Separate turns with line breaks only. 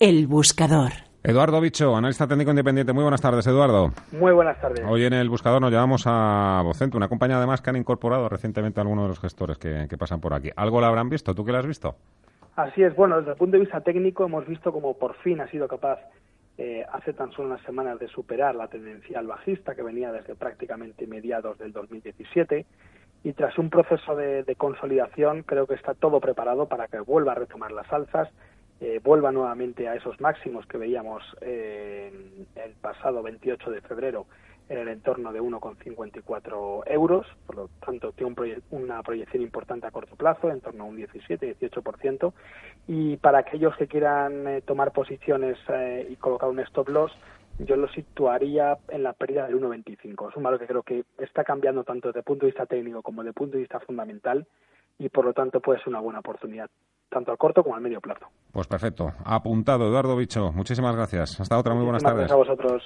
El buscador.
Eduardo Bicho, analista técnico independiente. Muy buenas tardes, Eduardo.
Muy buenas tardes.
Hoy en el buscador nos llevamos a Vocento, una compañía además que han incorporado recientemente a algunos de los gestores que, que pasan por aquí. ¿Algo lo habrán visto? ¿Tú qué lo has visto?
Así es. Bueno, desde el punto de vista técnico hemos visto como por fin ha sido capaz eh, hace tan solo unas semanas de superar la tendencia al bajista que venía desde prácticamente mediados del 2017 y tras un proceso de, de consolidación creo que está todo preparado para que vuelva a retomar las alzas, eh, vuelva nuevamente a esos máximos que veíamos eh, el pasado 28 de febrero en el entorno de 1,54 euros, por lo tanto tiene un proye una proyección importante a corto plazo, en torno a un 17-18%, y para aquellos que quieran eh, tomar posiciones eh, y colocar un stop loss, yo lo situaría en la pérdida del 1,25. Es un valor que creo que está cambiando tanto desde punto de vista técnico como desde el punto de vista fundamental y por lo tanto puede ser una buena oportunidad, tanto al corto como al medio plazo.
Pues perfecto. Apuntado, Eduardo Bicho. Muchísimas gracias. Hasta otra. Muy buenas
Muchísimas
tardes.
Gracias a vosotros.